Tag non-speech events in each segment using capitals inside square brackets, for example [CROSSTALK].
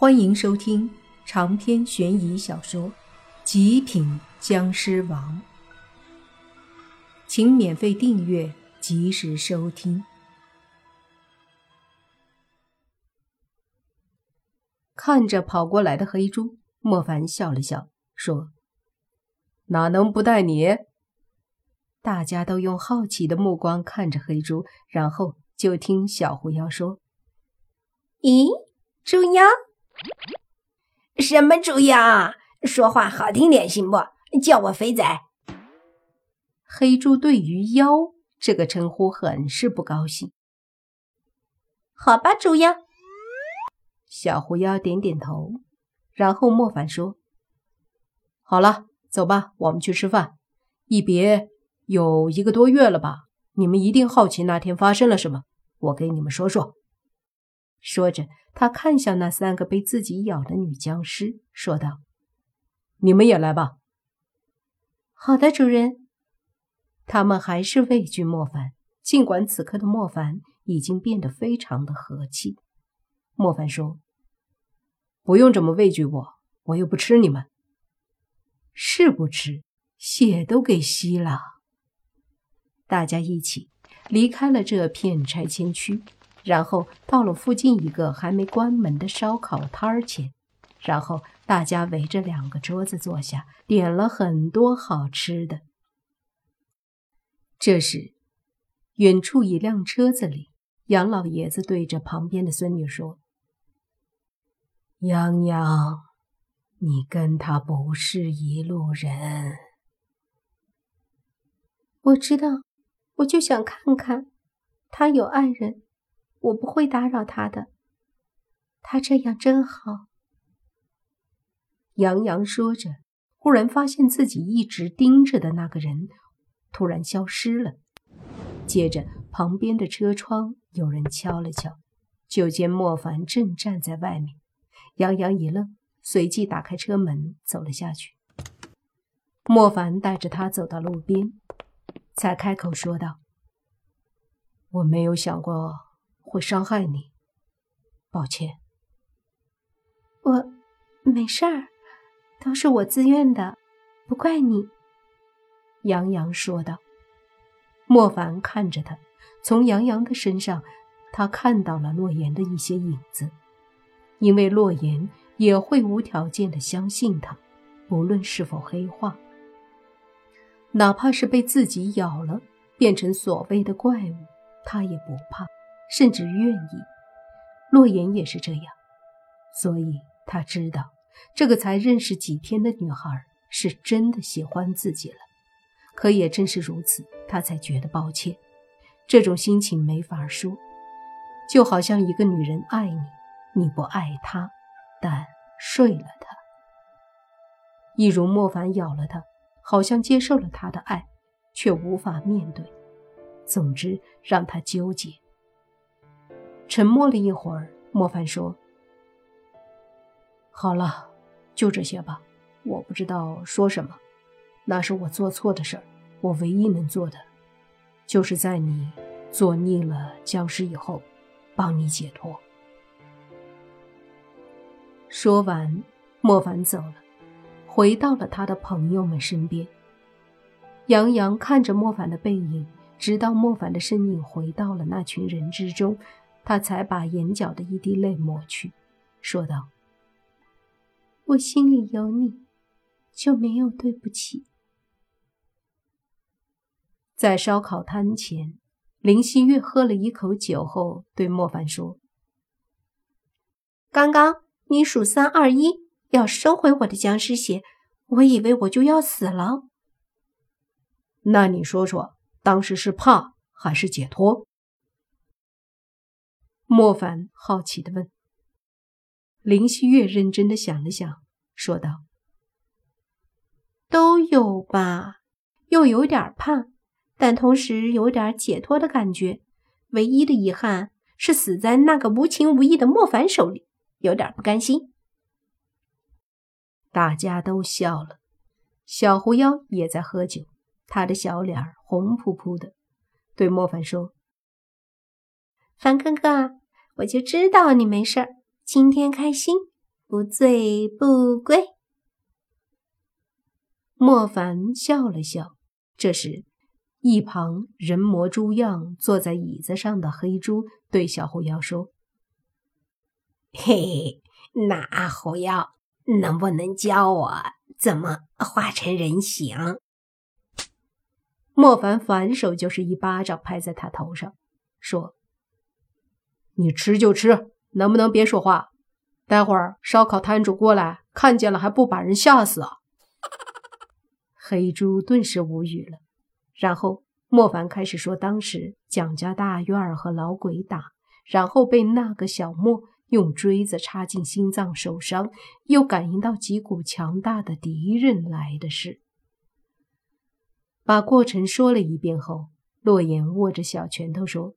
欢迎收听长篇悬疑小说《极品僵尸王》，请免费订阅，及时收听。看着跑过来的黑猪，莫凡笑了笑，说：“哪能不带你？”大家都用好奇的目光看着黑猪，然后就听小狐妖说：“咦，猪妖？”什么主意啊？说话好听点行不？叫我肥仔。黑猪对于“妖”这个称呼很是不高兴。好吧，猪妖。小狐妖点点头，然后莫凡说：“好了，走吧，我们去吃饭。一别有一个多月了吧？你们一定好奇那天发生了什么，我给你们说说。”说着，他看向那三个被自己咬的女僵尸，说道：“你们也来吧。”“好的，主人。”他们还是畏惧莫凡，尽管此刻的莫凡已经变得非常的和气。莫凡说：“不用这么畏惧我，我又不吃你们。”“是不吃，血都给吸了。”大家一起离开了这片拆迁区。然后到了附近一个还没关门的烧烤摊儿前，然后大家围着两个桌子坐下，点了很多好吃的。这时，远处一辆车子里，杨老爷子对着旁边的孙女说：“洋洋，你跟他不是一路人。”我知道，我就想看看，他有爱人。我不会打扰他的，他这样真好。杨洋说着，忽然发现自己一直盯着的那个人突然消失了。接着，旁边的车窗有人敲了敲，就见莫凡正站在外面。杨洋一愣，随即打开车门走了下去。莫凡带着他走到路边，才开口说道：“我没有想过。”会伤害你，抱歉。我没事儿，都是我自愿的，不怪你。”杨洋说道。莫凡看着他，从杨洋的身上，他看到了洛言的一些影子，因为洛言也会无条件的相信他，不论是否黑化，哪怕是被自己咬了，变成所谓的怪物，他也不怕。甚至愿意，洛言也是这样，所以他知道这个才认识几天的女孩是真的喜欢自己了。可也正是如此，他才觉得抱歉。这种心情没法说，就好像一个女人爱你，你不爱她，但睡了她。一如莫凡咬了她，好像接受了她的爱，却无法面对。总之，让他纠结。沉默了一会儿，莫凡说：“好了，就这些吧。我不知道说什么，那是我做错的事儿。我唯一能做的，就是在你做腻了僵尸以后，帮你解脱。”说完，莫凡走了，回到了他的朋友们身边。杨洋看着莫凡的背影，直到莫凡的身影回到了那群人之中。他才把眼角的一滴泪抹去，说道：“我心里有你，就没有对不起。”在烧烤摊前，林希月喝了一口酒后，对莫凡说：“刚刚你数三二一，要收回我的僵尸血，我以为我就要死了。那你说说，当时是怕还是解脱？”莫凡好奇的问。林希月认真的想了想，说道：“都有吧，又有点怕，但同时有点解脱的感觉。唯一的遗憾是死在那个无情无义的莫凡手里，有点不甘心。”大家都笑了。小狐妖也在喝酒，他的小脸红扑扑的，对莫凡说。凡哥哥，我就知道你没事儿，今天开心，不醉不归。莫凡笑了笑。这时，一旁人模猪样坐在椅子上的黑猪对小狐妖说：“嘿，那狐妖，能不能教我怎么化成人形？”莫凡反手就是一巴掌拍在他头上，说：“你吃就吃，能不能别说话？待会儿烧烤摊主过来看见了，还不把人吓死啊？” [LAUGHS] 黑猪顿时无语了，然后莫凡开始说当时蒋家大院和老鬼打，然后被那个小莫用锥子插进心脏受伤，又感应到几股强大的敌人来的事。把过程说了一遍后，洛言握着小拳头说：“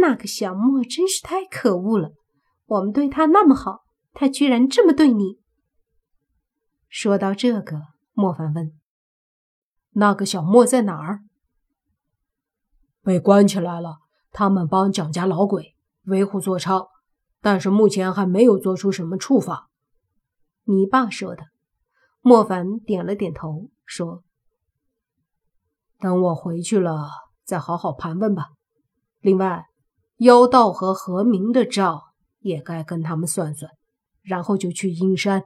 那个小莫真是太可恶了！我们对他那么好，他居然这么对你。”说到这个，莫凡问：“那个小莫在哪儿？”“被关起来了，他们帮蒋家老鬼维护坐娼，但是目前还没有做出什么处罚。”你爸说的。莫凡点了点头，说。等我回去了，再好好盘问吧。另外，妖道和何明的账也该跟他们算算，然后就去阴山。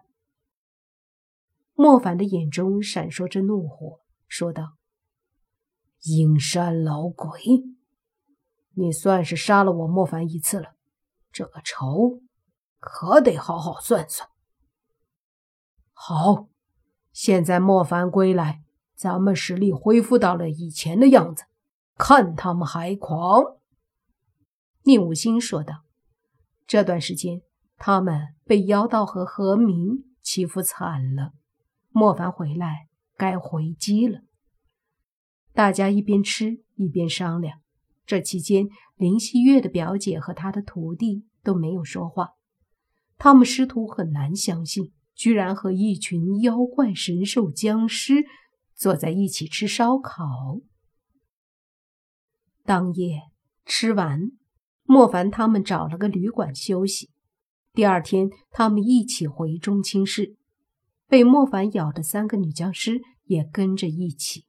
莫凡的眼中闪烁着怒火，说道：“阴山老鬼，你算是杀了我莫凡一次了，这个仇可得好好算算。”好，现在莫凡归来。咱们实力恢复到了以前的样子，看他们还狂！宁武星说道：“这段时间，他们被妖道和何明欺负惨了。莫凡回来，该回击了。”大家一边吃一边商量。这期间，林希月的表姐和他的徒弟都没有说话。他们师徒很难相信，居然和一群妖怪、神兽、僵尸。坐在一起吃烧烤。当夜吃完，莫凡他们找了个旅馆休息。第二天，他们一起回中青市，被莫凡咬的三个女僵尸也跟着一起。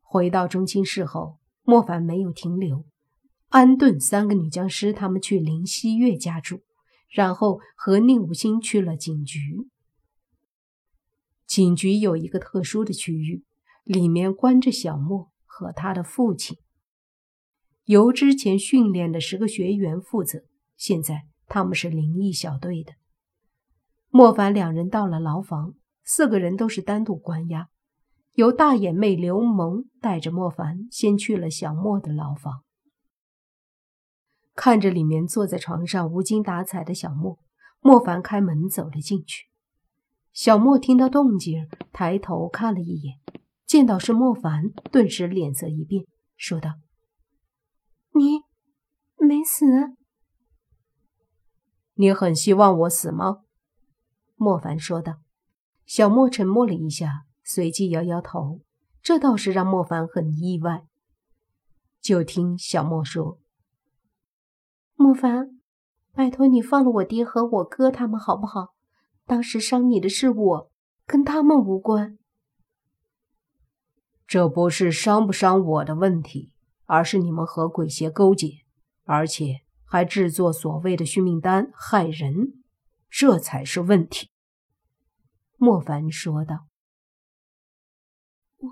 回到中青市后，莫凡没有停留，安顿三个女僵尸，他们去林希月家住，然后和宁武星去了警局。警局有一个特殊的区域，里面关着小莫和他的父亲，由之前训练的十个学员负责。现在他们是灵异小队的。莫凡两人到了牢房，四个人都是单独关押，由大眼妹刘萌带着莫凡先去了小莫的牢房。看着里面坐在床上无精打采的小莫，莫凡开门走了进去。小莫听到动静，抬头看了一眼，见到是莫凡，顿时脸色一变，说道：“没死？你很希望我死吗？”莫凡说道。小莫沉默了一下，随即摇摇头，这倒是让莫凡很意外。就听小莫说：“莫凡，拜托你放了我爹和我哥他们好不好？”当时伤你的是我，跟他们无关。这不是伤不伤我的问题，而是你们和鬼邪勾结，而且还制作所谓的续命丹害人，这才是问题。”莫凡说道。“我，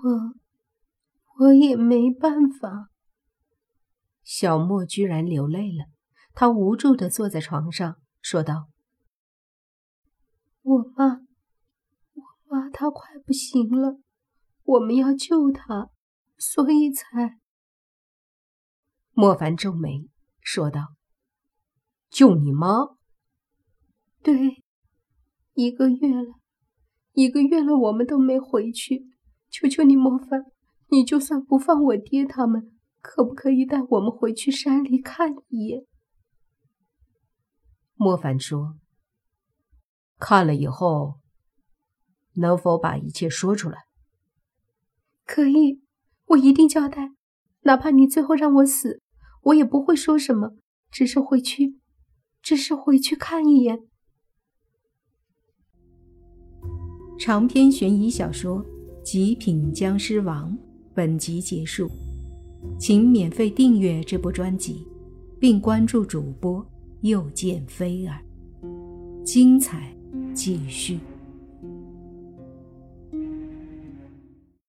我也没办法。”小莫居然流泪了，他无助的坐在床上，说道。我妈，我妈她快不行了，我们要救她，所以才……莫凡皱眉说道：“救你妈？对，一个月了，一个月了，我们都没回去。求求你，莫凡，你就算不放我爹他们，可不可以带我们回去山里看一眼？”莫凡说。看了以后，能否把一切说出来？可以，我一定交代，哪怕你最后让我死，我也不会说什么只是回去只是回去看一眼。长篇悬疑小说极品僵尸王本集结束请免费订阅这部专辑并关注主播又见菲儿。精彩继续。